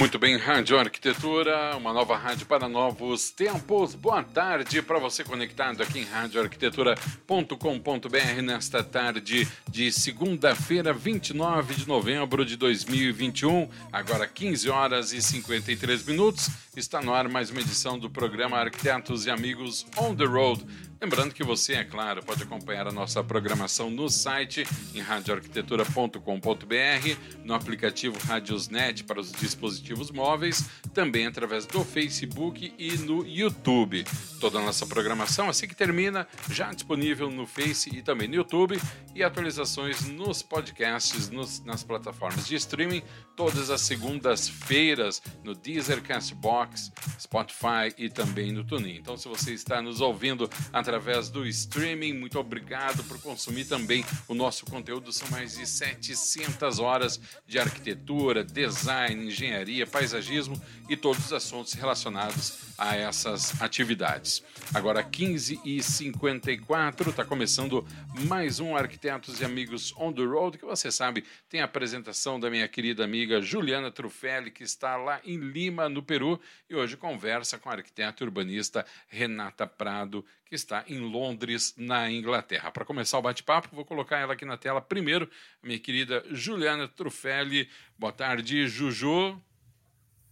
Muito bem, Rádio Arquitetura, uma nova rádio para novos tempos. Boa tarde para você conectado aqui em radioarquitetura.com.br nesta tarde de segunda-feira, 29 de novembro de 2021, agora 15 horas e 53 minutos. Está no ar mais uma edição do programa Arquitetos e Amigos On the Road Lembrando que você, é claro, pode acompanhar a nossa programação no site em radioarquitetura.com.br, no aplicativo Radiosnet para os dispositivos móveis, também através do Facebook e no YouTube. Toda a nossa programação, assim que termina, já disponível no Face e também no YouTube, e atualizações nos podcasts, nos, nas plataformas de streaming, todas as segundas-feiras no Deezer, Castbox, Spotify e também no TuneIn. Então, se você está nos ouvindo através através do streaming. Muito obrigado por consumir também o nosso conteúdo. São mais de 700 horas de arquitetura, design, engenharia, paisagismo e todos os assuntos relacionados a essas atividades. Agora, 15h54, está começando mais um Arquitetos e Amigos on the Road, que você sabe tem a apresentação da minha querida amiga Juliana Trufelli, que está lá em Lima, no Peru, e hoje conversa com a arquiteta urbanista Renata Prado, que está em Londres, na Inglaterra. Para começar o bate-papo, vou colocar ela aqui na tela primeiro, minha querida Juliana Trufelli. Boa tarde, Juju.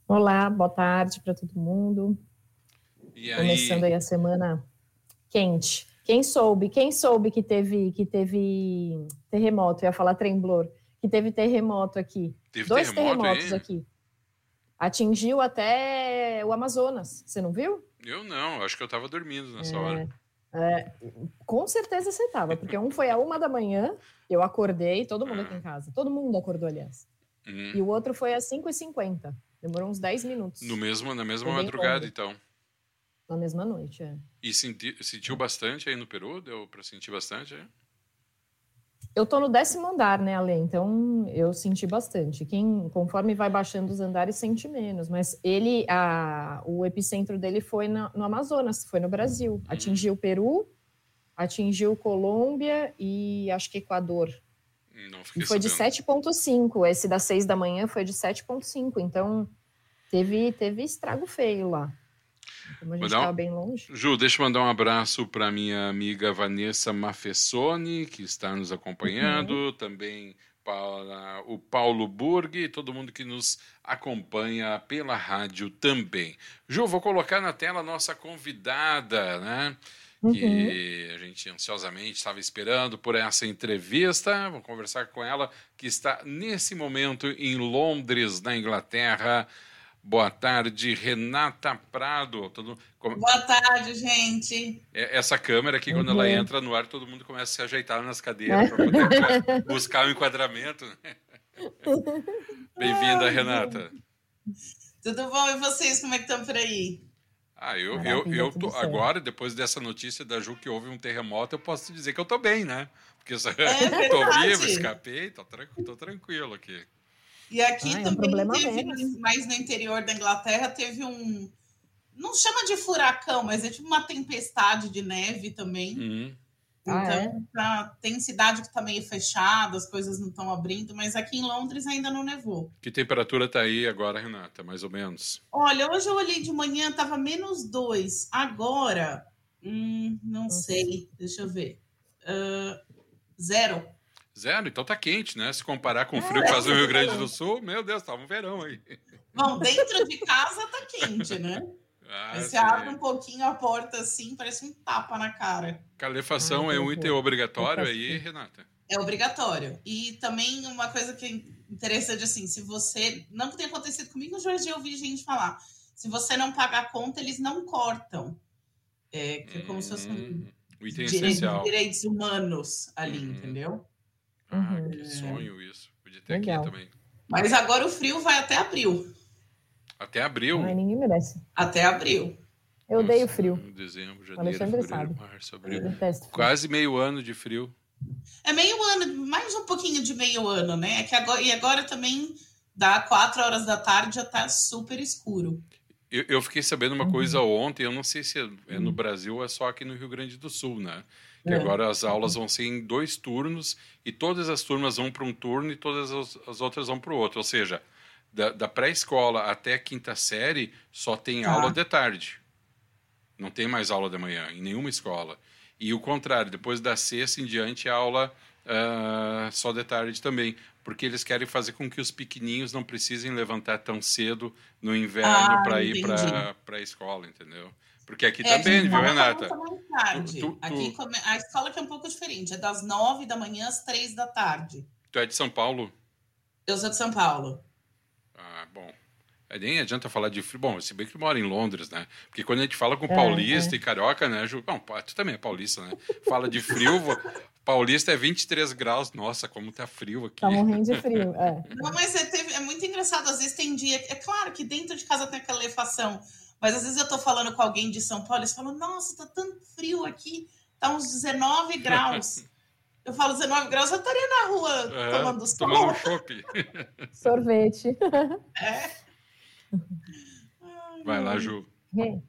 Olá, boa tarde para todo mundo. E? Começando aí a semana quente. Quem soube, quem soube que teve que teve terremoto, eu ia falar tremblor, que teve terremoto aqui. Teve Dois terremoto terremotos aí? aqui. Atingiu até o Amazonas. Você não viu? Eu não, acho que eu estava dormindo nessa é, hora. É, com certeza você estava, porque um foi a uma da manhã, eu acordei, todo mundo aqui em casa, todo mundo acordou, aliás. Uhum. E o outro foi às 5h50, demorou uns 10 minutos. No mesmo, na mesma madrugada, então. Na mesma noite, é. E senti, sentiu bastante aí no Peru? Deu para sentir bastante? É? Eu tô no décimo andar, né, Ale? Então eu senti bastante. Quem, conforme vai baixando os andares, sente menos. Mas ele, a, o epicentro dele foi no, no Amazonas, foi no Brasil. Uhum. Atingiu o Peru, atingiu Colômbia e acho que Equador. Não e foi sabendo. de 7,5. Esse das 6 da manhã foi de 7,5. Então teve, teve estrago feio lá. Como a gente estava bem longe. Ju, deixa eu mandar um abraço para minha amiga Vanessa Mafessoni, que está nos acompanhando, uhum. também para o Paulo Burg e todo mundo que nos acompanha pela rádio também. Ju, vou colocar na tela a nossa convidada, né? Uhum. Que a gente ansiosamente estava esperando por essa entrevista. Vou conversar com ela, que está nesse momento em Londres, na Inglaterra. Boa tarde, Renata Prado. Todo... Boa tarde, gente. É, essa câmera aqui, quando uhum. ela entra no ar, todo mundo começa a se ajeitar nas cadeiras para poder buscar o um enquadramento. Bem-vinda, Renata. Tudo bom? E vocês, como é que estão por aí? Ah, eu, eu, eu tô, agora, depois dessa notícia da Ju que houve um terremoto, eu posso dizer que eu tô bem, né? Porque eu é tô vivo, escapei, tô, tô tranquilo aqui. E aqui ah, também é um teve, mais no interior da Inglaterra, teve um. Não chama de furacão, mas é tipo uma tempestade de neve também. Uhum. Então, ah, é? tá, tem cidade que está meio fechada, as coisas não estão abrindo, mas aqui em Londres ainda não nevou. Que temperatura está aí agora, Renata, mais ou menos? Olha, hoje eu olhei de manhã, estava menos dois. Agora, hum, não sei, deixa eu ver. Uh, zero. Zero, então tá quente, né? Se comparar com o frio que faz no Rio Grande do Sul, meu Deus, tava um verão aí. Bom, dentro de casa tá quente, né? Ah, você abre um pouquinho a porta assim, parece um tapa na cara. Calefação é um item obrigatório aí, Renata? É obrigatório. E também uma coisa que é interessante, assim, se você. Não que tenha acontecido comigo, já ouvi gente falar. Se você não pagar a conta, eles não cortam. É, que é como hum, se fosse um hum, item direito, direitos humanos ali, hum. entendeu? Ah, uhum. que sonho isso. Podia ter Legal. aqui também. Mas agora o frio vai até abril. Até abril? Ai, ninguém merece. Até abril. Eu odeio frio. Dezembro, janeiro, fevereiro, sabe. março, abril. Quase meio ano de frio. É meio ano, mais um pouquinho de meio ano, né? É que agora, e agora também dá quatro horas da tarde já tá super escuro. Eu, eu fiquei sabendo uma uhum. coisa ontem, eu não sei se é, é no Brasil ou é só aqui no Rio Grande do Sul, né? Que é. agora as aulas vão ser em dois turnos e todas as turmas vão para um turno e todas as, as outras vão para o outro. Ou seja, da, da pré-escola até a quinta série, só tem tá. aula de tarde. Não tem mais aula de manhã em nenhuma escola. E o contrário, depois da sexta em diante, aula uh, só de tarde também. Porque eles querem fazer com que os pequeninhos não precisem levantar tão cedo no inverno ah, para ir para a escola, entendeu? Porque aqui é, também, viu, Renata? Tarde. Tu, tu, aqui a escola que é um pouco diferente, é das nove da manhã às três da tarde. Tu é de São Paulo? Eu sou de São Paulo. Ah, bom. É, nem adianta falar de frio. Bom, se bem que tu mora em Londres, né? Porque quando a gente fala com é, paulista é. e carioca, né, Ju? Bom, tu também é paulista, né? Fala de frio, paulista é 23 graus. Nossa, como tá frio aqui. Tá morrendo de frio, é. Não, mas é, teve, é muito engraçado. Às vezes tem dia. É claro que dentro de casa tem aquela calefação. Mas às vezes eu tô falando com alguém de São Paulo e eles falam: Nossa, tá tão frio aqui. Tá uns 19 graus. Eu falo 19 graus, eu estaria na rua é, tomando sol. Tomando chopp. Sorvete. É. Vai lá, Ju. Rê,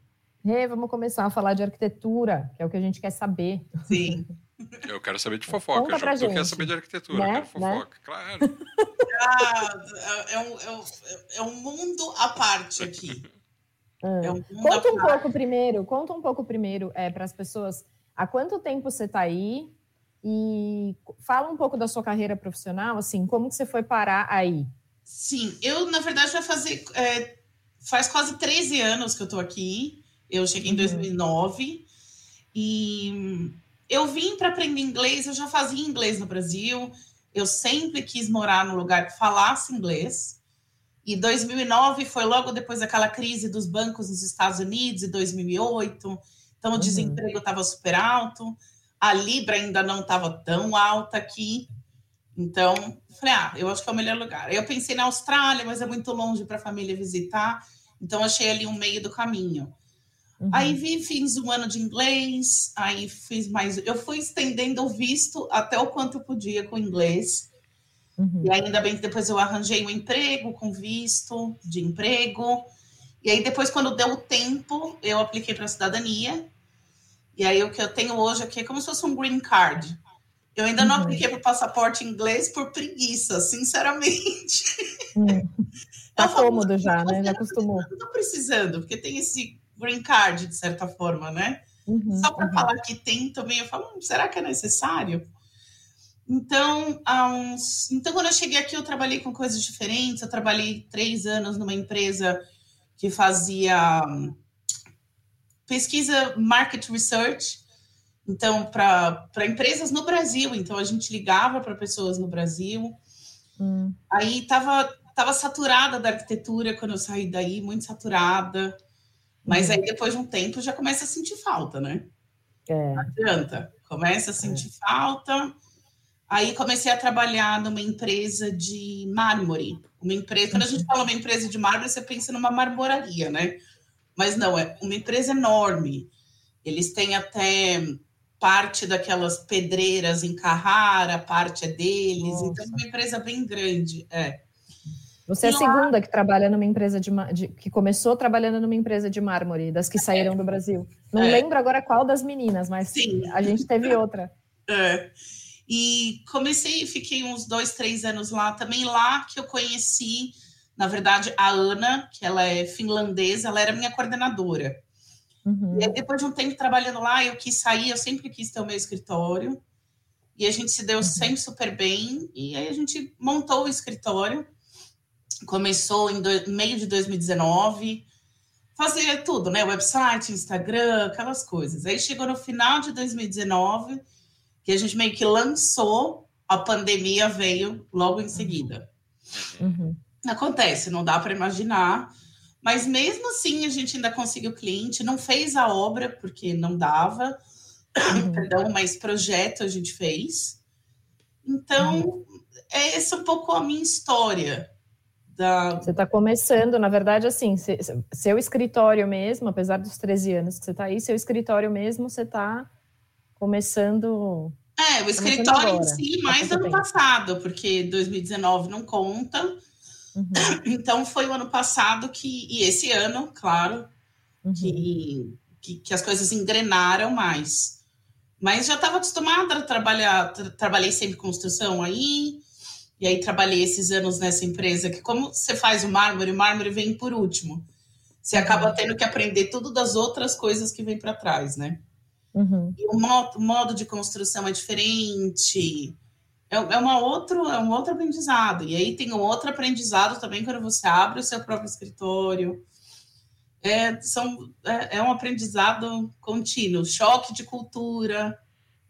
Rê, vamos começar a falar de arquitetura, que é o que a gente quer saber. Sim. Eu quero saber de fofoca, Conta Ju. Tu quer saber de arquitetura, né? eu quero fofoca, né? claro. Ah, é, um, é, um, é um mundo à parte aqui. Ah. É um conta um pouco primeiro, conta um pouco primeiro é, para as pessoas há quanto tempo você está aí e fala um pouco da sua carreira profissional, assim, como que você foi parar aí? Sim, eu, na verdade, vai fazer. É, faz quase 13 anos que eu estou aqui. Eu cheguei em 2009 uhum. e eu vim para aprender inglês. Eu já fazia inglês no Brasil. Eu sempre quis morar num lugar que falasse inglês. E 2009 foi logo depois daquela crise dos bancos nos Estados Unidos, em 2008. Então, o uhum. desemprego estava super alto. A Libra ainda não estava tão alta aqui. Então, falei, ah, eu acho que é o melhor lugar. Eu pensei na Austrália, mas é muito longe para a família visitar. Então, achei ali um meio do caminho. Uhum. Aí vi, fiz um ano de inglês, aí fiz mais. Eu fui estendendo o visto até o quanto eu podia com inglês. Uhum. E ainda bem que depois eu arranjei um emprego com visto de emprego. E aí, depois, quando deu o tempo, eu apliquei para a cidadania. E aí, o que eu tenho hoje aqui é como se fosse um green card. Eu ainda não uhum. apliquei para o passaporte inglês por preguiça, sinceramente. Hum. Tá cômodo já, né? Já acostumou. Não estou precisando, porque tem esse green card, de certa forma, né? Uhum, Só para uhum. falar que tem também, eu falo, hum, será que é necessário? Então, uns... então, quando eu cheguei aqui, eu trabalhei com coisas diferentes. Eu trabalhei três anos numa empresa que fazia hum, pesquisa market research então, para empresas no Brasil, então a gente ligava para pessoas no Brasil. Hum. Aí estava tava saturada da arquitetura quando eu saí daí, muito saturada. Mas hum. aí depois de um tempo já começa a sentir falta, né? É. Não adianta. Começa a sentir é. falta. Aí comecei a trabalhar numa empresa de mármore. Uma empresa, quando a gente fala uma empresa de mármore, você pensa numa marmoraria, né? Mas não, é uma empresa enorme. Eles têm até parte daquelas pedreiras em Carrara, parte é deles, Nossa. então é uma empresa bem grande. É. Você é a segunda que trabalha numa empresa de, de, que começou trabalhando numa empresa de mármore, das que saíram é. do Brasil. Não é. lembro agora qual das meninas, mas Sim. a gente teve outra. É. E comecei, fiquei uns dois, três anos lá. Também lá que eu conheci, na verdade, a Ana, que ela é finlandesa, ela era minha coordenadora. Uhum. E aí, depois de um tempo trabalhando lá, eu quis sair, eu sempre quis ter o meu escritório. E a gente se deu uhum. sempre super bem. E aí a gente montou o escritório. Começou em do, meio de 2019. Fazia tudo, né? Website, Instagram, aquelas coisas. Aí chegou no final de 2019, que a gente meio que lançou, a pandemia veio logo em seguida. Uhum. Acontece, não dá para imaginar mas mesmo assim, a gente ainda conseguiu cliente, não fez a obra, porque não dava, uhum. perdão, mas projeto a gente fez. Então, uhum. é essa um pouco a minha história. Da... Você está começando, na verdade, assim, seu escritório mesmo, apesar dos 13 anos que você está aí, seu escritório mesmo, você está começando. É, o escritório em si, mais ano passado, porque 2019 não conta. Uhum. Então foi o ano passado que, e esse ano, claro, uhum. que, que, que, as coisas engrenaram mais. Mas já estava acostumada a trabalhar, tra trabalhei sempre construção aí, E aí trabalhei esses anos nessa empresa, que como você faz o mármore, o mármore vem por último. Você acaba uhum. tendo que aprender tudo das outras coisas que vem para trás, né? Uhum. E o modo, modo, de construção é diferente. É, é, uma outro, é um outro aprendizado. E aí tem um outro aprendizado também quando você abre o seu próprio escritório. É, são, é, é um aprendizado contínuo, choque de cultura.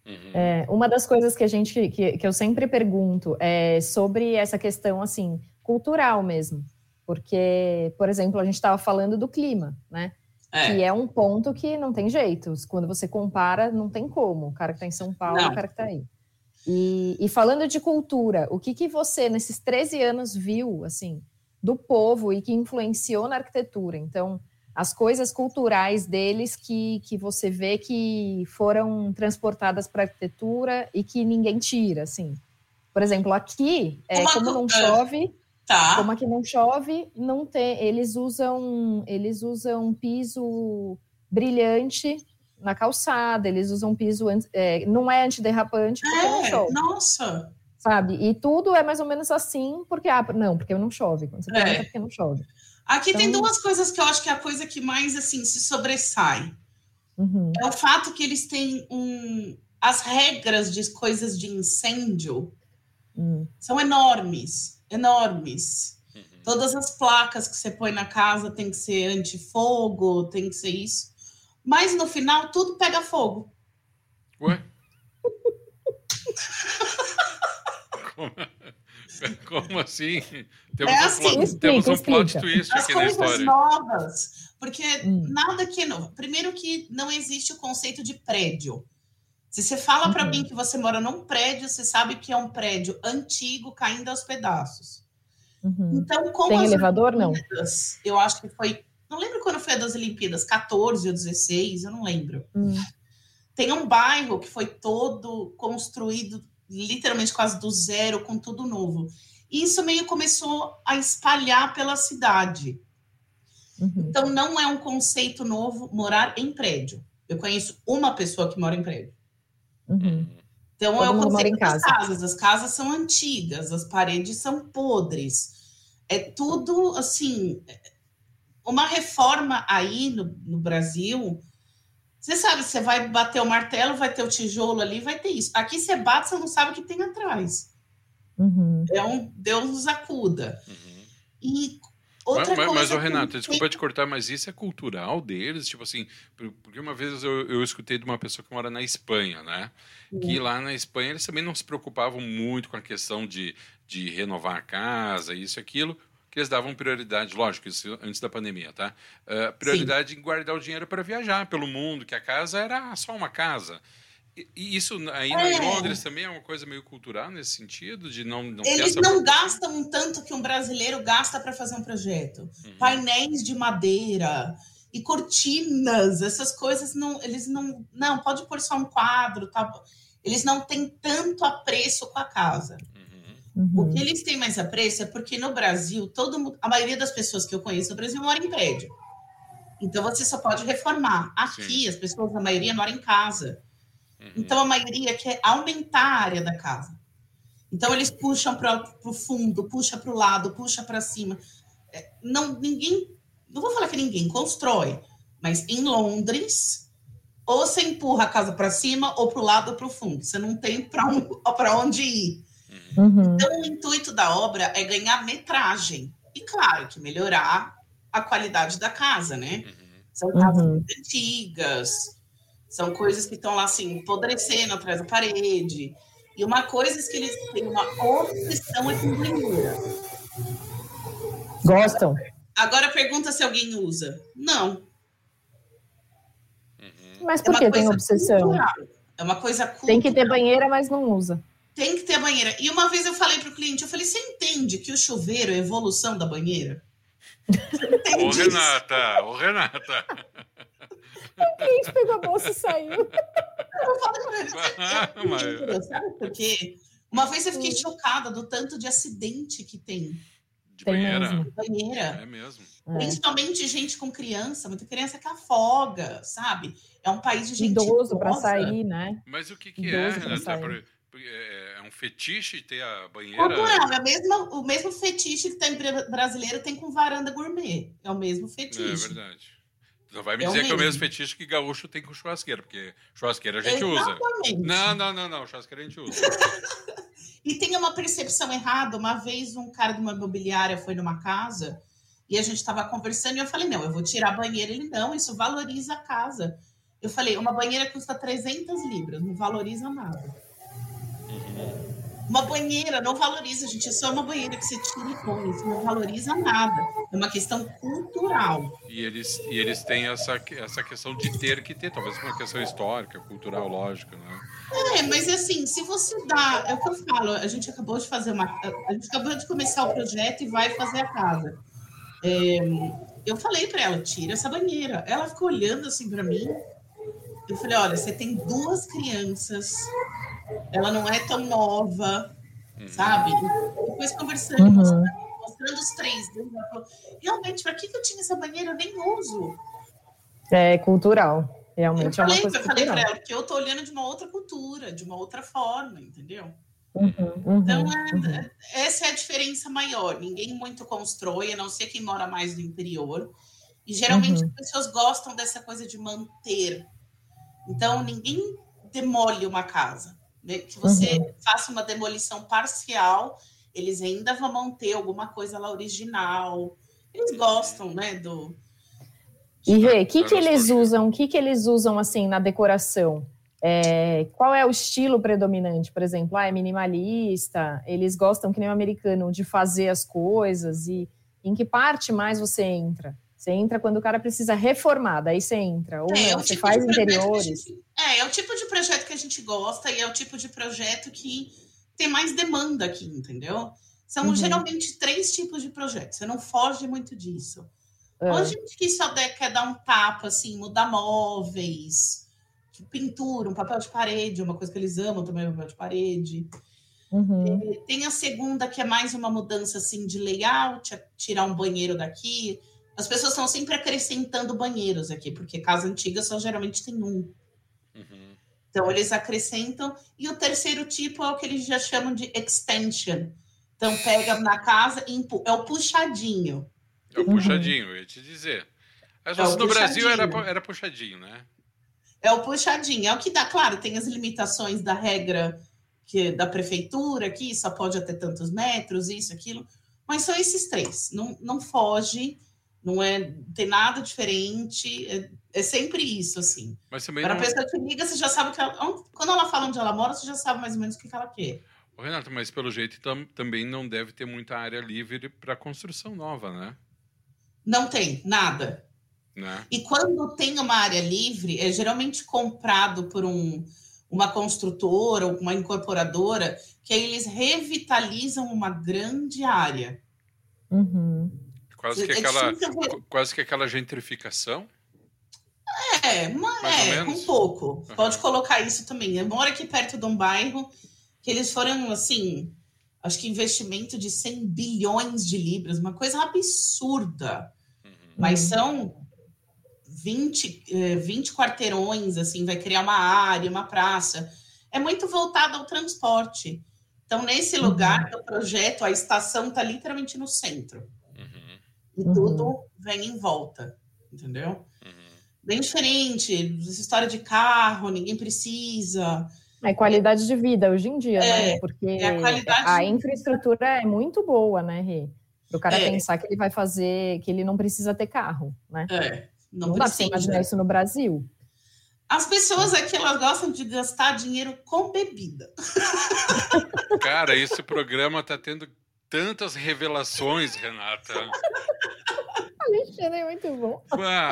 Uhum. É, uma das coisas que a gente que, que eu sempre pergunto é sobre essa questão assim cultural mesmo, porque, por exemplo, a gente estava falando do clima, né? É. Que é um ponto que não tem jeito. Quando você compara, não tem como. O cara que está em São Paulo, não. o cara que está aí. E, e, falando de cultura, o que, que você, nesses 13 anos, viu, assim, do povo e que influenciou na arquitetura? Então, as coisas culturais deles que, que você vê que foram transportadas para a arquitetura e que ninguém tira, assim. Por exemplo, aqui, é, como não chove, Tá. Como aqui não chove, não tem. Eles usam, eles usam piso brilhante na calçada, eles usam piso é, não é antiderrapante porque é, não chove. Nossa. Sabe? E tudo é mais ou menos assim, porque ah, não, porque não chove. Quando você pergunta, é. porque não chove. Aqui então, tem duas coisas que eu acho que é a coisa que mais assim se sobressai. Uhum. É o fato que eles têm um as regras de coisas de incêndio hum. são enormes enormes. Uhum. Todas as placas que você põe na casa tem que ser antifogo, tem que ser isso. Mas no final tudo pega fogo. Ué? Como, como assim? Temos, é assim, um, plot, explica, temos um plot twist As aqui na história. novas, porque hum. nada que é novo. Primeiro que não existe o conceito de prédio. Se você fala uhum. para mim que você mora num prédio, você sabe que é um prédio antigo caindo aos pedaços. Uhum. Então, como Tem elevador, não? Eu acho que foi. Não lembro quando foi a das Olimpíadas, 14 ou 16, eu não lembro. Uhum. Tem um bairro que foi todo construído, literalmente quase do zero, com tudo novo. E isso meio começou a espalhar pela cidade. Uhum. Então, não é um conceito novo morar em prédio. Eu conheço uma pessoa que mora em prédio. Uhum. Então, Todo é o conceito das casas. As casas são antigas, as paredes são podres. É tudo, assim... Uma reforma aí no, no Brasil... Você sabe, você vai bater o martelo, vai ter o tijolo ali, vai ter isso. Aqui você bate, você não sabe o que tem atrás. Uhum. É um Deus nos acuda. Uhum. E Outra mas, coisa mas, Renato, que... desculpa te cortar, mas isso é cultural deles? Tipo assim, porque uma vez eu, eu escutei de uma pessoa que mora na Espanha, né? Uhum. Que lá na Espanha eles também não se preocupavam muito com a questão de, de renovar a casa, isso e aquilo, que eles davam prioridade, lógico, isso antes da pandemia, tá? Uh, prioridade Sim. em guardar o dinheiro para viajar pelo mundo, que a casa era só uma casa. E isso aí é. em Londres também é uma coisa meio cultural nesse sentido, de não. não Eles não gastam tanto que um brasileiro gasta para fazer um projeto. Uhum. Painéis de madeira e cortinas, essas coisas não. Eles não. Não, pode pôr só um quadro, tá? Eles não têm tanto apreço com a casa. Uhum. O que eles têm mais apreço é porque no Brasil, todo a maioria das pessoas que eu conheço no Brasil mora em prédio. Então você só pode reformar. Aqui, Sim. as pessoas, a maioria, moram em casa. Uhum. Então, a maioria quer aumentar a área da casa. Então, eles puxam para o fundo, puxa para o lado, puxa para cima. É, não, ninguém, não vou falar que ninguém constrói, mas em Londres, ou você empurra a casa para cima, ou para o lado ou para o fundo. Você não tem para um, onde ir. Uhum. Então, o intuito da obra é ganhar metragem. E, claro, que melhorar a qualidade da casa, né? Uhum. São casas uhum. antigas, são coisas que estão lá assim, apodrecendo atrás da parede. E uma coisa é que eles têm uma obsessão é com banheira. Gostam. Agora pergunta se alguém usa. Não. Uhum. Mas por é que tem obsessão? Cultural. É uma coisa cultural. Tem que ter banheira, mas não usa. Tem que ter banheira. E uma vez eu falei para o cliente, eu falei, você entende que o chuveiro é a evolução da banheira? Ô, Renata, ô, Renata. O cliente pegou a bolsa e saiu. Eu falo com ele, é mas... sabe por quê? Uma vez eu fiquei hum. chocada do tanto de acidente que tem. De banheira. Banheira. É mesmo. É. Principalmente gente com criança, muita criança que afoga, sabe? É um país de gente idoso para sair, né? Mas o que, que é, Renata? é, é um fetiche ter a banheira. Como é? é mesmo, o mesmo fetiche que tem brasileiro tem com varanda gourmet. É o mesmo fetiche. É verdade. Não vai me é dizer que é o mesmo fetiche que gaúcho tem com churrasqueira, porque churrasqueira a gente Exatamente. usa. Não, não, não, não. Churrasqueira a gente usa. e tem uma percepção errada. Uma vez um cara de uma imobiliária foi numa casa e a gente estava conversando e eu falei: não, eu vou tirar a banheira. Ele, não, isso valoriza a casa. Eu falei: uma banheira custa 300 libras, não valoriza nada. Uma banheira não valoriza, gente. É só uma banheira que você tira e põe. Isso não valoriza nada. É uma questão cultural. E eles, e eles têm essa, essa questão de ter que ter, talvez uma questão histórica, cultural, lógica, né? É, mas assim, se você dá. É o que eu falo, a gente acabou de fazer uma. A gente acabou de começar o projeto e vai fazer a casa. É, eu falei para ela, tira essa banheira. Ela ficou olhando assim para mim. Eu falei, olha, você tem duas crianças ela não é tão nova, uhum. sabe? Depois conversando, uhum. mostrando, mostrando, os três. Ela falou, realmente, para que, que eu tinha essa banheira? Eu nem uso. É cultural. Realmente eu é uma falei, coisa eu falei para ela que eu tô olhando de uma outra cultura, de uma outra forma, entendeu? Uhum, uhum, então, é, uhum. essa é a diferença maior. Ninguém muito constrói, a não ser quem mora mais no interior. E geralmente uhum. as pessoas gostam dessa coisa de manter. Então, ninguém demole uma casa. Né? Que você uhum. faça uma demolição parcial, eles ainda vão manter alguma coisa lá original. Eles gostam, né, do... E Rê, o que, que eles usam? O que, que eles usam assim na decoração? É, qual é o estilo predominante? Por exemplo, ah, é minimalista, eles gostam, que nem o americano, de fazer as coisas, e em que parte mais você entra? Você entra quando o cara precisa reformar, daí você entra. Ou é, não, você tipo faz interiores. Gente, é, é o tipo de projeto que a gente gosta e é o tipo de projeto que tem mais demanda aqui, entendeu? São uhum. geralmente três tipos de projetos. Você não foge muito disso. É. Ou a gente que só quer dar um tapa, assim, mudar móveis, pintura, um papel de parede, uma coisa que eles amam também, papel de parede. Uhum. É, tem a segunda, que é mais uma mudança assim de layout, tirar um banheiro daqui, as pessoas estão sempre acrescentando banheiros aqui, porque casa antiga só geralmente tem um. Uhum. Então, eles acrescentam. E o terceiro tipo é o que eles já chamam de extension. Então, pega na casa e é o puxadinho. É o puxadinho, eu ia te dizer. As é no Brasil era, era puxadinho, né? É o puxadinho. É o que dá, claro, tem as limitações da regra que da prefeitura, que só pode até tantos metros, isso, aquilo. Mas são esses três. Não, não foge não é tem nada diferente, é, é sempre isso, assim. Mas também Para não... a pessoa que liga, você já sabe que ela, quando ela fala onde ela mora, você já sabe mais ou menos o que ela quer. Ô, Renato, mas pelo jeito tam, também não deve ter muita área livre para construção nova, né? Não tem, nada. Né? E quando tem uma área livre, é geralmente comprado por um, uma construtora ou uma incorporadora, que aí eles revitalizam uma grande área. Uhum. Quase que, é aquela, quase que aquela gentrificação. É, uma, é um pouco. Uhum. Pode colocar isso também. Eu moro aqui perto de um bairro que eles foram, assim, acho que investimento de 100 bilhões de libras, uma coisa absurda. Uhum. Mas são 20, 20 eh, quarteirões, assim, vai criar uma área, uma praça. É muito voltado ao transporte. Então, nesse lugar do projeto, a estação está literalmente no centro e uhum. tudo vem em volta, entendeu? Uhum. Bem diferente, essa história de carro, ninguém precisa. É qualidade de vida hoje em dia, é, né? Porque é a, a, infraestrutura é muito boa, né, Rê? Para o cara é. pensar que ele vai fazer, que ele não precisa ter carro, né? É, não, não dá para imaginar isso no Brasil. As pessoas aqui elas gostam de gastar dinheiro com bebida. Cara, esse programa tá tendo tantas revelações, Renata. Alexandre é muito bom.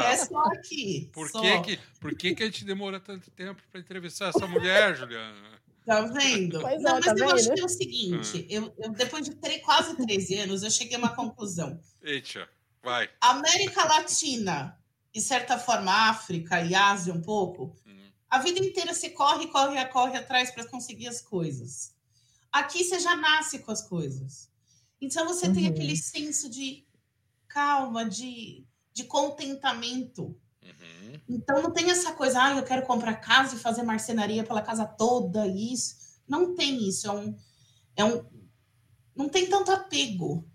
é só aqui. Por, só. Que, que, por que, que a gente demora tanto tempo para entrevistar essa mulher, Juliana? Tá vendo? Pois não, é, mas tá eu vendo? acho que é o seguinte: ah. eu, eu, depois de três, quase 13 anos, eu cheguei a uma conclusão. Eita, vai. América Latina, de certa forma, África e Ásia um pouco, hum. a vida inteira você corre, corre, corre atrás para conseguir as coisas. Aqui você já nasce com as coisas. Então você uhum. tem aquele senso de calma, de, de contentamento. Uhum. Então não tem essa coisa, ah, eu quero comprar casa e fazer marcenaria pela casa toda, isso. não tem isso, é um, é um não tem tanto apego,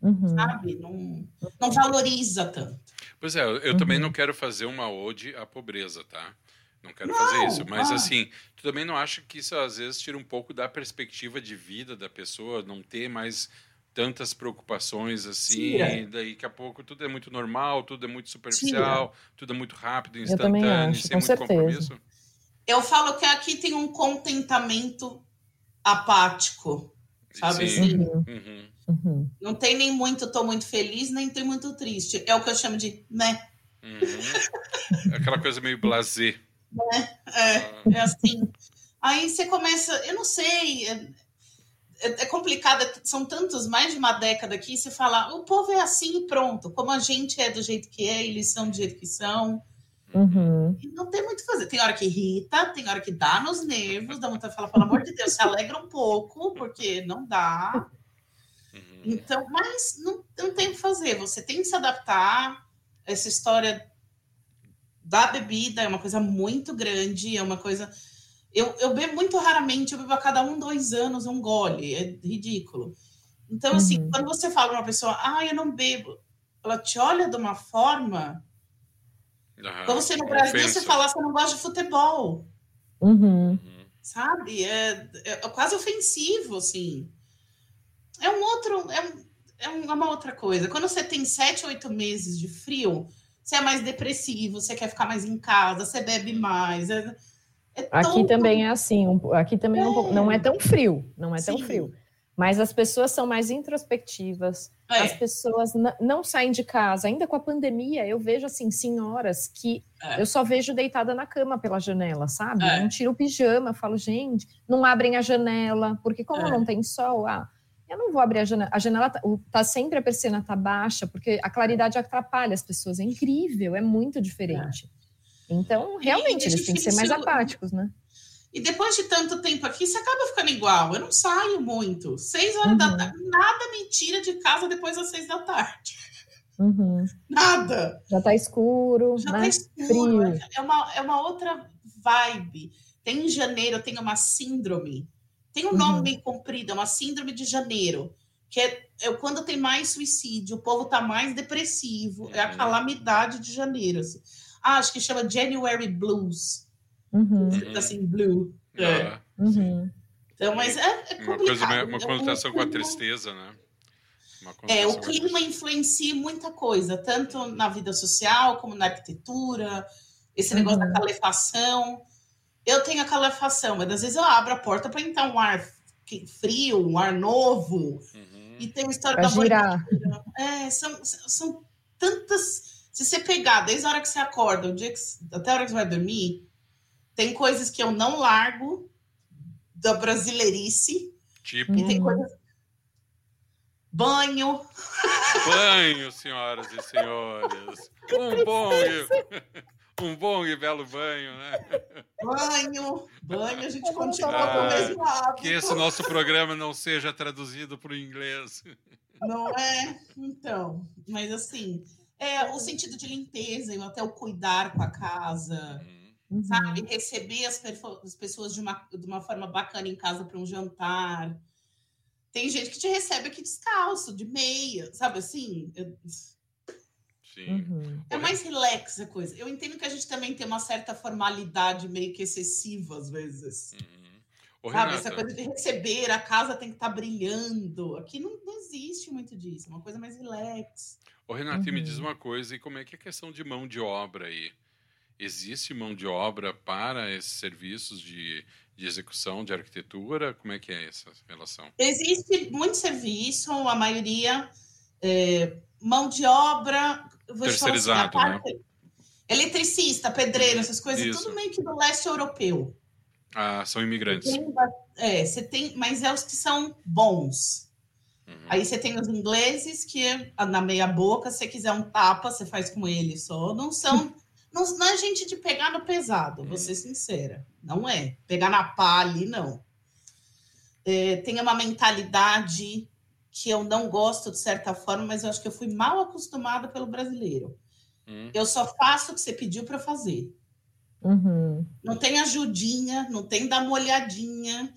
uhum. sabe? Não, não valoriza tanto. Pois é, eu, eu uhum. também não quero fazer uma ode à pobreza, tá? Não quero não, fazer isso. Mas, ah. assim, tu também não acha que isso às vezes tira um pouco da perspectiva de vida da pessoa, não ter mais tantas preocupações assim, e daí daqui a pouco tudo é muito normal, tudo é muito superficial, Tira. tudo é muito rápido, instantâneo, acho, sem muito certeza. compromisso? Eu falo que aqui tem um contentamento apático, sabe Sim. assim? Uhum. Uhum. uhum. Não tem nem muito, tô muito feliz, nem tem muito triste. É o que eu chamo de né. Uhum. Aquela coisa meio blazer. É, é, é assim. Aí você começa, eu não sei, é, é, complicado, são tantos, mais de uma década aqui, você fala, o povo é assim e pronto, como a gente é do jeito que é, eles são do jeito que são. Uhum. E não tem muito o que fazer. Tem hora que irrita, tem hora que dá nos nervos, dá vontade de falar, pelo amor de Deus, se alegra um pouco, porque não dá. Uhum. Então, mas não, não tem o que fazer, você tem que se adaptar. Essa história da bebida é uma coisa muito grande, é uma coisa eu, eu bebo muito raramente, eu bebo a cada um, dois anos um gole, é ridículo. Então, assim, uhum. quando você fala para uma pessoa, ah, eu não bebo, ela te olha de uma forma. Uhum. Quando você no Brasil, Ofensa. você fala, você não gosta de futebol. Uhum. Sabe? É, é, quase ofensivo, assim. É um outro. É, é uma outra coisa. Quando você tem sete, oito meses de frio, você é mais depressivo, você quer ficar mais em casa, você bebe mais. É, é aqui também é assim, um, aqui também é. Um pouco, não é tão frio, não é Sim. tão frio. Mas as pessoas são mais introspectivas, é. as pessoas não saem de casa. Ainda com a pandemia, eu vejo assim, senhoras que é. eu só vejo deitada na cama pela janela, sabe? É. Não tiro o pijama, falo, gente, não abrem a janela, porque como é. não tem sol, ah, eu não vou abrir a janela. A janela tá, tá, sempre a persiana tá baixa, porque a claridade atrapalha as pessoas. É incrível, é muito diferente. É. Então, realmente, eles têm que ser mais apáticos, né? E depois de tanto tempo aqui, você acaba ficando igual. Eu não saio muito. Seis horas uhum. da tarde, nada me tira de casa depois das seis da tarde. Uhum. Nada. Já tá escuro. Já tá né? escuro. Frio. É uma, é uma outra vibe. Tem em janeiro, tem uma síndrome. Tem um uhum. nome bem comprido, é uma síndrome de janeiro. Que é, é quando tem mais suicídio, o povo tá mais depressivo. É a uhum. calamidade de janeiro. Assim. Ah, acho que chama January Blues. Uhum. Assim, blue. É. Uhum. Então, mas é, é uma, coisa, uma conotação é com a tristeza, né? É, o clima influencia muita coisa, tanto na vida social como na arquitetura, esse negócio uhum. da calefação. Eu tenho a calefação, mas às vezes eu abro a porta para entrar um ar frio, um ar novo. Uhum. E tem uma história pra da girar. É, são, são tantas se você pegar desde a hora que você acorda, o dia que, até a hora que você vai dormir, tem coisas que eu não largo da brasileirice. Tipo. E tem coisas. Banho. Banho, senhoras e senhores. Um bom, um bom e belo banho, né? Banho, banho, a gente continua ah, com o mesmo hábito. Que esse nosso programa não seja traduzido para o inglês. Não é? Então, mas assim, é, o sentido de limpeza, e até o cuidar com a casa, uhum. sabe? Receber as, as pessoas de uma, de uma forma bacana em casa para um jantar. Tem gente que te recebe aqui descalço, de meia, sabe assim? Eu... Sim. Uhum. É mais relax a coisa. Eu entendo que a gente também tem uma certa formalidade meio que excessiva às vezes. Uhum. Ô, sabe, Renata, essa coisa de receber, a casa tem que estar tá brilhando. Aqui não, não existe muito disso, é uma coisa mais relax. Ô, Renato, uhum. me diz uhum. uma coisa, e como é que é a questão de mão de obra aí? Existe mão de obra para esses serviços de, de execução de arquitetura? Como é que é essa relação? Existe muito serviço, a maioria é, mão de obra assim, terceirizado, assim, parte, né? Eletricista, pedreiro, essas coisas, Isso. tudo meio que do leste europeu. Ah, são imigrantes. Tem, é, você tem, mas é os que são bons. Uhum. Aí você tem os ingleses que na meia boca, se você quiser um tapa, você faz com ele só. Não são. não, não é gente de pegar no pesado, uhum. vou ser sincera. Não é. Pegar na pá ali, não. É, tem uma mentalidade que eu não gosto de certa forma, mas eu acho que eu fui mal acostumada pelo brasileiro. Uhum. Eu só faço o que você pediu para fazer. Uhum. Não tem ajudinha, não tem dar uma olhadinha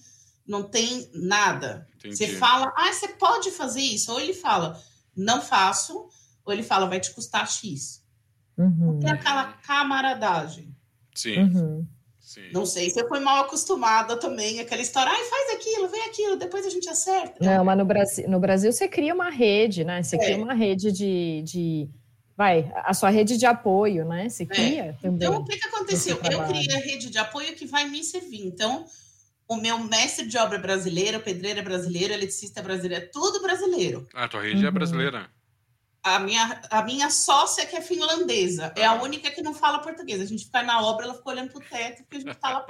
não tem nada. Entendi. Você fala, ah, você pode fazer isso. Ou ele fala, não faço, ou ele fala, vai te custar X. Uhum. Tem aquela camaradagem. Sim. Uhum. Sim. Não sei se eu fui mal acostumada também, aquela história, ai, faz aquilo, vem aquilo, depois a gente acerta. Não, mas no Brasil, no Brasil você cria uma rede, né? Você é. cria uma rede de, de. Vai, a sua rede de apoio, né? Você é. cria é. também. Então, o que, que aconteceu? Eu criei a rede de apoio que vai me servir. Então, o meu mestre de obra brasileiro, pedreiro é brasileiro, eletricista é brasileiro, é tudo brasileiro. Ah, a tua rede é uhum. é brasileira. A minha, a minha sócia, que é finlandesa, é a ah. única que não fala português. A gente fica na obra, ela fica olhando pro teto, porque a gente tá lá.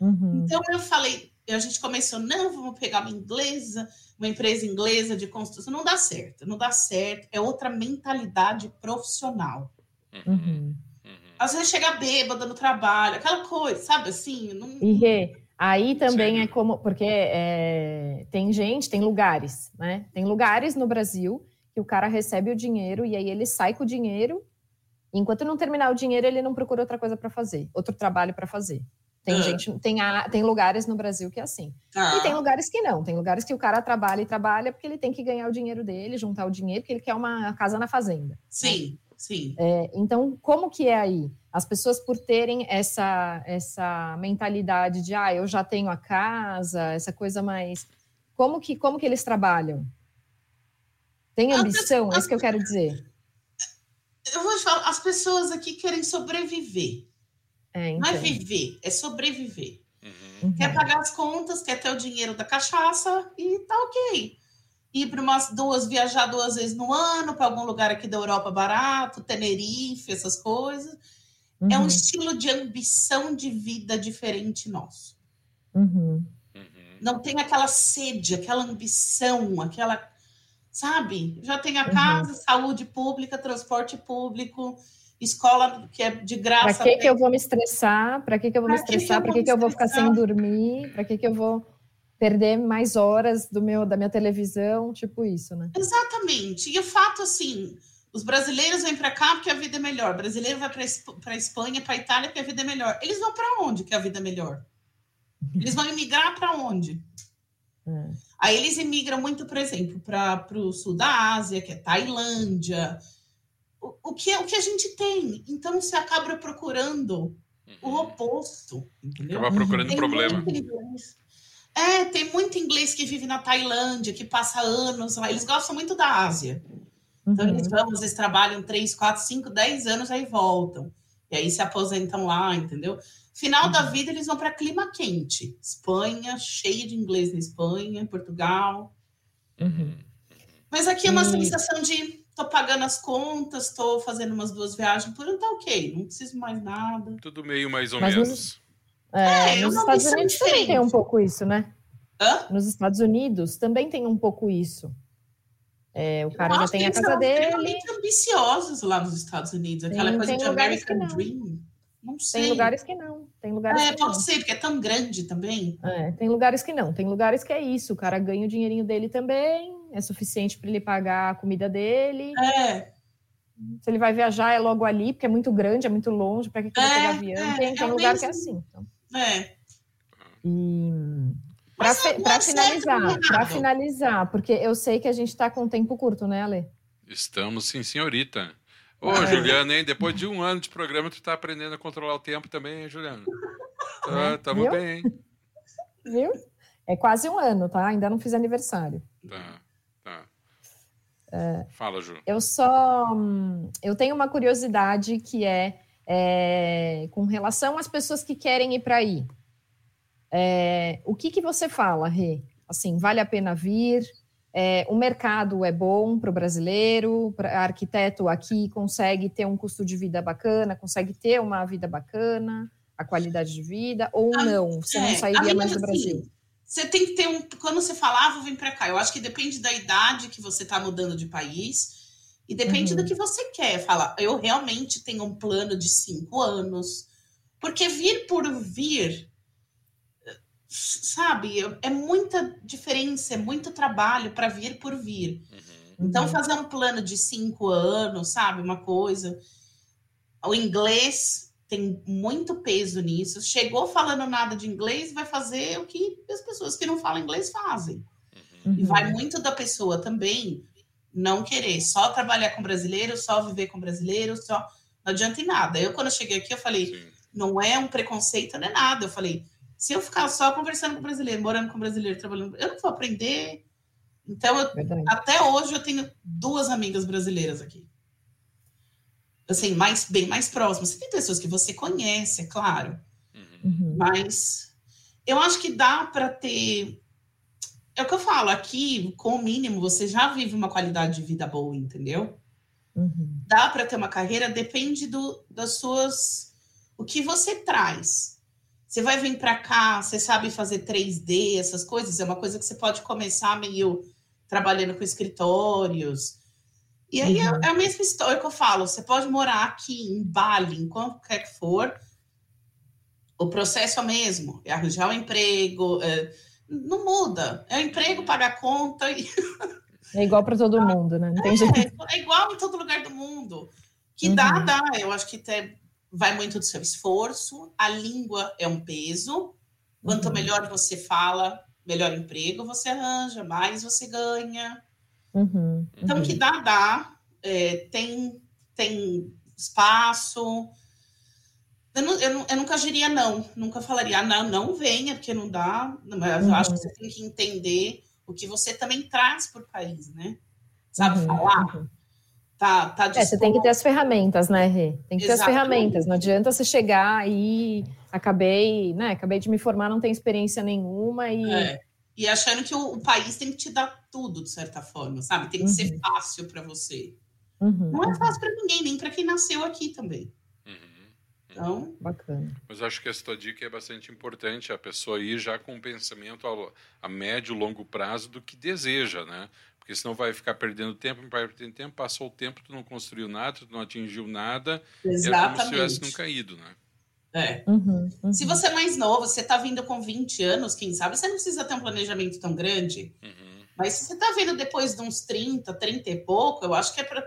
Uhum. Então eu falei, a gente começou, não, vamos pegar uma inglesa, uma empresa inglesa de construção. Não dá certo, não dá certo. É outra mentalidade profissional. Uhum. Às vezes chega bêbada no trabalho, aquela coisa, sabe assim? Não... E aí também Sim. é como. Porque é, tem gente, tem lugares, né? Tem lugares no Brasil que o cara recebe o dinheiro e aí ele sai com o dinheiro. enquanto não terminar o dinheiro, ele não procura outra coisa para fazer, outro trabalho para fazer. Tem ah. gente, tem, a, tem lugares no Brasil que é assim. Ah. E tem lugares que não. Tem lugares que o cara trabalha e trabalha porque ele tem que ganhar o dinheiro dele, juntar o dinheiro, porque ele quer uma casa na fazenda. Sim. Sim. É, então, como que é aí? As pessoas por terem essa, essa mentalidade de, ah, eu já tenho a casa, essa coisa mais... Como que, como que eles trabalham? Tem ambição? é isso que eu quero dizer. Eu vou te falar, as pessoas aqui querem sobreviver. É, então. Não é então. viver, é sobreviver. Uhum. Quer pagar as contas, quer ter o dinheiro da cachaça e tá ok ir para umas duas, viajar duas vezes no ano para algum lugar aqui da Europa barato, Tenerife, essas coisas. Uhum. É um uhum. estilo de ambição de vida diferente nosso. Uhum. Não tem aquela sede, aquela ambição, aquela. Sabe? Já tem a uhum. casa, uhum. saúde pública, transporte público, escola que é de graça. Para que, que eu vou me estressar? Para que, que eu vou pra me estressar? Para que, que eu vou ficar sem dormir? Para que, que eu vou perder mais horas do meu da minha televisão, tipo isso, né? Exatamente. E o fato assim, os brasileiros vêm para cá porque a vida é melhor. O brasileiro vai para a Espanha, para a Itália porque a vida é melhor. Eles vão para onde que a vida é melhor? Eles vão emigrar para onde? É. Aí eles imigram muito, por exemplo, para o sul da Ásia, que é Tailândia. O, o, que, é, o que a gente tem. Então você acaba procurando o uhum. oposto. Entendeu? Acaba procurando um problema. É, tem muito inglês que vive na Tailândia, que passa anos lá. Eles gostam muito da Ásia. Então, uhum. eles vão, eles trabalham 3, 4, 5, 10 anos, aí voltam. E aí se aposentam lá, entendeu? Final uhum. da vida, eles vão para clima quente. Espanha, cheio de inglês na Espanha, Portugal. Uhum. Mas aqui é uma sensação de tô pagando as contas, tô fazendo umas duas viagens, por não tá ok, não preciso mais nada. Tudo meio mais ou Mas menos. É, é nos Estados Unidos diferente. também tem um pouco isso, né? Hã? Nos Estados Unidos também tem um pouco isso. É, o cara já tem a casa dele. Ambiciosos lá nos Estados Unidos, aquela tem, coisa tem de American Dream. Não sei. Tem lugares que não. Tem lugares é, que pode não. ser, porque é tão grande também. É, tem lugares que não. Tem lugares que é isso. O cara ganha o dinheirinho dele também, é suficiente para ele pagar a comida dele. É. Se ele vai viajar, é logo ali, porque é muito grande, é muito longe, para que, que é, vai pegar avião? É, tem, tem é lugar mesmo. que é assim. Então. É. E para finalizar, para finalizar, porque eu sei que a gente está com tempo curto, né, Ale? Estamos sim, senhorita. Ô, é. Juliana, hein? Depois de um ano de programa, tu está aprendendo a controlar o tempo também, hein, Juliana? Tá, tamo bem, hein? Viu? É quase um ano, tá? Ainda não fiz aniversário. Tá, tá. É, Fala, Ju. Eu só. Eu tenho uma curiosidade que é é, com relação às pessoas que querem ir para aí, é, o que, que você fala, Rê? Assim, vale a pena vir? É, o mercado é bom para o brasileiro, para arquiteto aqui consegue ter um custo de vida bacana, consegue ter uma vida bacana, a qualidade de vida, ou a, não? Você não é, sairia mais do Brasil? Assim, você tem que ter um. Quando você falava, vem para cá. Eu acho que depende da idade que você está mudando de país e depende uhum. do que você quer. Fala, eu realmente tenho um plano de cinco anos. Porque vir por vir, sabe, é muita diferença, é muito trabalho para vir por vir. Uhum. Então, uhum. fazer um plano de cinco anos, sabe, uma coisa. O inglês tem muito peso nisso. Chegou falando nada de inglês, vai fazer o que as pessoas que não falam inglês fazem. Uhum. E vai muito da pessoa também não querer só trabalhar com brasileiro, só viver com brasileiro, só não adianta em nada. Eu quando eu cheguei aqui eu falei, Sim. não é um preconceito, não é nada. Eu falei, se eu ficar só conversando com brasileiro, morando com brasileiro, trabalhando, eu não vou aprender. Então, eu, até hoje eu tenho duas amigas brasileiras aqui assim, mais, bem mais próximas. Você tem pessoas que você conhece, é claro. Uhum. Mas eu acho que dá para ter. É o que eu falo, aqui, com o mínimo, você já vive uma qualidade de vida boa, entendeu? Uhum. Dá para ter uma carreira, depende do, das suas. O que você traz. Você vai vir para cá, você sabe fazer 3D, essas coisas, é uma coisa que você pode começar meio trabalhando com escritórios e aí é uhum. é, é, a mesma história que eu falo: você pode morar aqui em Bali, em qualquer que for, o processo é o mesmo, é arranjar um emprego, é, não muda. É o emprego, pagar a conta. E... É igual para todo mundo, né? Não tem é, jeito. é igual em todo lugar do mundo. Que uhum. dá, dá. Eu acho que até vai muito do seu esforço. A língua é um peso. Quanto uhum. melhor você fala, melhor emprego você arranja, mais você ganha. Uhum, então, que uhum. dá, dá. É, tem, tem espaço. Eu, não, eu, não, eu, nunca diria não, nunca falaria, ah, não, não venha, porque não dá. Mas uhum. eu acho que você tem que entender o que você também traz para o país, né? Sabe uhum, falar? Uhum. Tá, tá é, você tem que ter as ferramentas, né, Rê? Tem que Exatamente. ter as ferramentas. Não adianta você chegar e acabei, né? Acabei de me formar, não tenho experiência nenhuma e é e achando que o, o, país tem que te dar tudo, de certa forma, sabe? Tem que uhum. ser fácil para você. Uhum. Não é fácil para ninguém, nem para quem nasceu aqui também. Uhum. Então, bacana. Mas acho que essa tua dica é bastante importante, a pessoa ir já com um pensamento a, a médio e longo prazo do que deseja, né? Porque senão vai ficar perdendo tempo, vai perdendo tempo, passou o tempo, tu não construiu nada, tu não atingiu nada, Exatamente. é como se tivesse nunca ido, né? É. Uhum, uhum. Se você é mais novo, você está vindo com 20 anos, quem sabe, você não precisa ter um planejamento tão grande. Uhum. Mas se você está vindo depois de uns 30, 30 e pouco, eu acho que é para.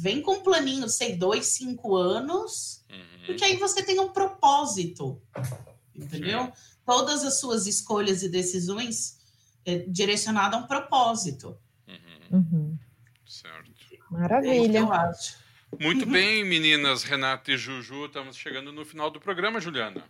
Vem com um planinho, sei, dois, cinco anos, uhum. porque aí você tem um propósito. Entendeu? Sim. Todas as suas escolhas e decisões é, direcionadas a um propósito. Uhum. Uhum. Certo. Maravilha. É eu acho. Muito uhum. bem, meninas Renata e Juju, estamos chegando no final do programa, Juliana.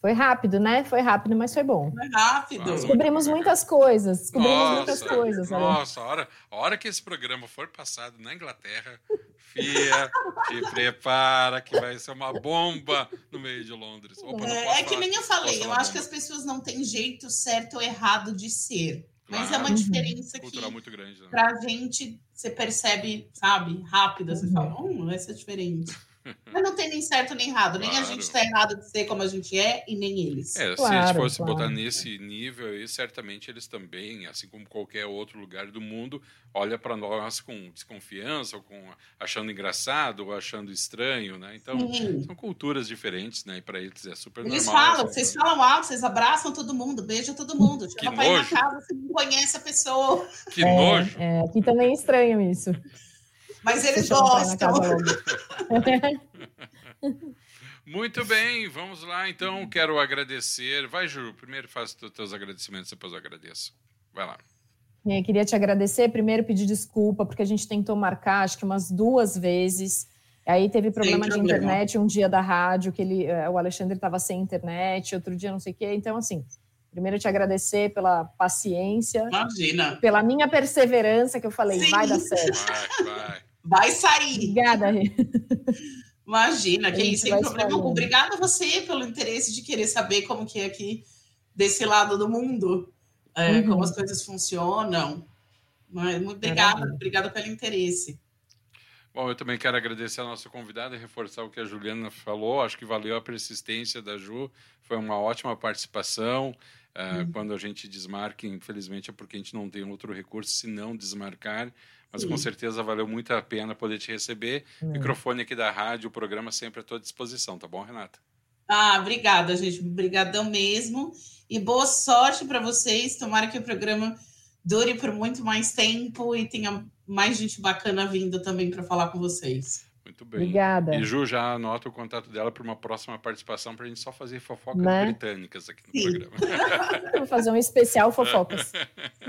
Foi rápido, né? Foi rápido, mas foi bom. Foi rápido. descobrimos muitas coisas. Descobrimos nossa, muitas coisas. Nossa, a hora, a hora que esse programa for passado na Inglaterra, Fia, te prepara que vai ser uma bomba no meio de Londres. Opa, é, é que nem eu falei, eu acho bomba. que as pessoas não têm jeito certo ou errado de ser. Mas é uma diferença Cultural que muito grande, né? pra gente você percebe, sabe, rápida, você uhum. fala, hum, vai ser diferente. Mas não tem nem certo nem errado. Nem claro. a gente está errado de ser como a gente é e nem eles. É, claro, se a gente fosse claro. botar nesse nível aí, certamente eles também, assim como qualquer outro lugar do mundo, olha para nós com desconfiança, ou com achando engraçado, ou achando estranho, né? Então, Sim. são culturas diferentes, né? E para eles é super eles normal. Eles falam, assim, vocês falam alto, vocês abraçam todo mundo, beijam todo mundo. Chama para ir na casa, você não conhece a pessoa. Que é, nojo. É, aqui também é estranho isso. Mas eles gostam. Muito bem, vamos lá então. Quero agradecer. Vai, Ju, primeiro faça os teus agradecimentos, depois eu agradeço. Vai lá. Eu queria te agradecer. Primeiro, pedir desculpa, porque a gente tentou marcar, acho que umas duas vezes. Aí teve problema de internet um dia da rádio, que ele, eh, o Alexandre estava sem internet, outro dia não sei o quê. Então, assim, Primeiro, te agradecer pela paciência. Imagina. Pela minha perseverança, que eu falei, Sim. vai dar certo. Vai, vai. Vai sair. Obrigada, Rê. Imagina, que isso, sem problema algum. Obrigada a você pelo interesse de querer saber como que é aqui desse lado do mundo, é, uhum. como as coisas funcionam. Mas, muito obrigada, obrigada pelo interesse. Bom, eu também quero agradecer a nossa convidada e reforçar o que a Juliana falou. Acho que valeu a persistência da Ju, foi uma ótima participação. Uh, uhum. Quando a gente desmarca, infelizmente é porque a gente não tem outro recurso se não desmarcar. Mas Sim. com certeza valeu muito a pena poder te receber. Uhum. Microfone aqui da rádio, o programa sempre à tua disposição, tá bom, Renata? Ah, obrigada, gente. Obrigadão mesmo. E boa sorte para vocês. Tomara que o programa dure por muito mais tempo e tenha mais gente bacana vindo também para falar com vocês. Muito bem. Obrigada. E Ju já anota o contato dela para uma próxima participação para a gente só fazer fofocas né? britânicas aqui no Sim. programa. Fazer um especial fofocas.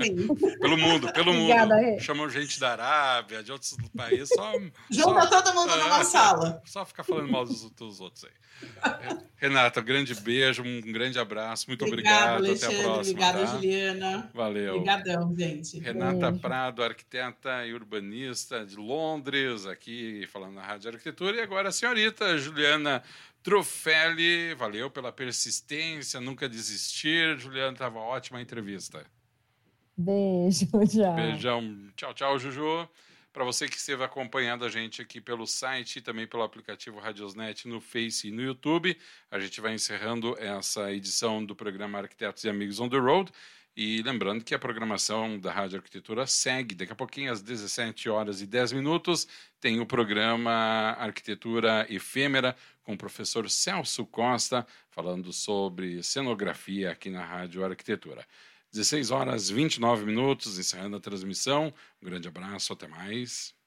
Sim. Pelo mundo, pelo Obrigada, mundo. Rê. Chamam gente da Arábia, de outros países. Só, Junta só, todo mundo numa sala. Só ficar falando mal dos, dos outros aí. Renata, grande beijo, um grande abraço. Muito obrigado. obrigado até a próxima. Obrigada, tá? Juliana. Valeu. Obrigadão, gente. Renata beijo. Prado, arquiteta e urbanista de Londres, aqui falando na Rádio Arquitetura. E agora a senhorita Juliana Trufelli. Valeu pela persistência, nunca desistir. Juliana, estava ótima a entrevista. Beijo, tchau. Beijão. Tchau, tchau, Juju. Para você que esteve acompanhando a gente aqui pelo site e também pelo aplicativo Radiosnet no Face e no YouTube, a gente vai encerrando essa edição do programa Arquitetos e Amigos on the Road. E lembrando que a programação da Rádio Arquitetura segue. Daqui a pouquinho, às 17 horas e 10 minutos, tem o programa Arquitetura Efêmera com o professor Celso Costa, falando sobre cenografia aqui na Rádio Arquitetura. 16 horas 29 minutos, encerrando a transmissão. Um grande abraço, até mais.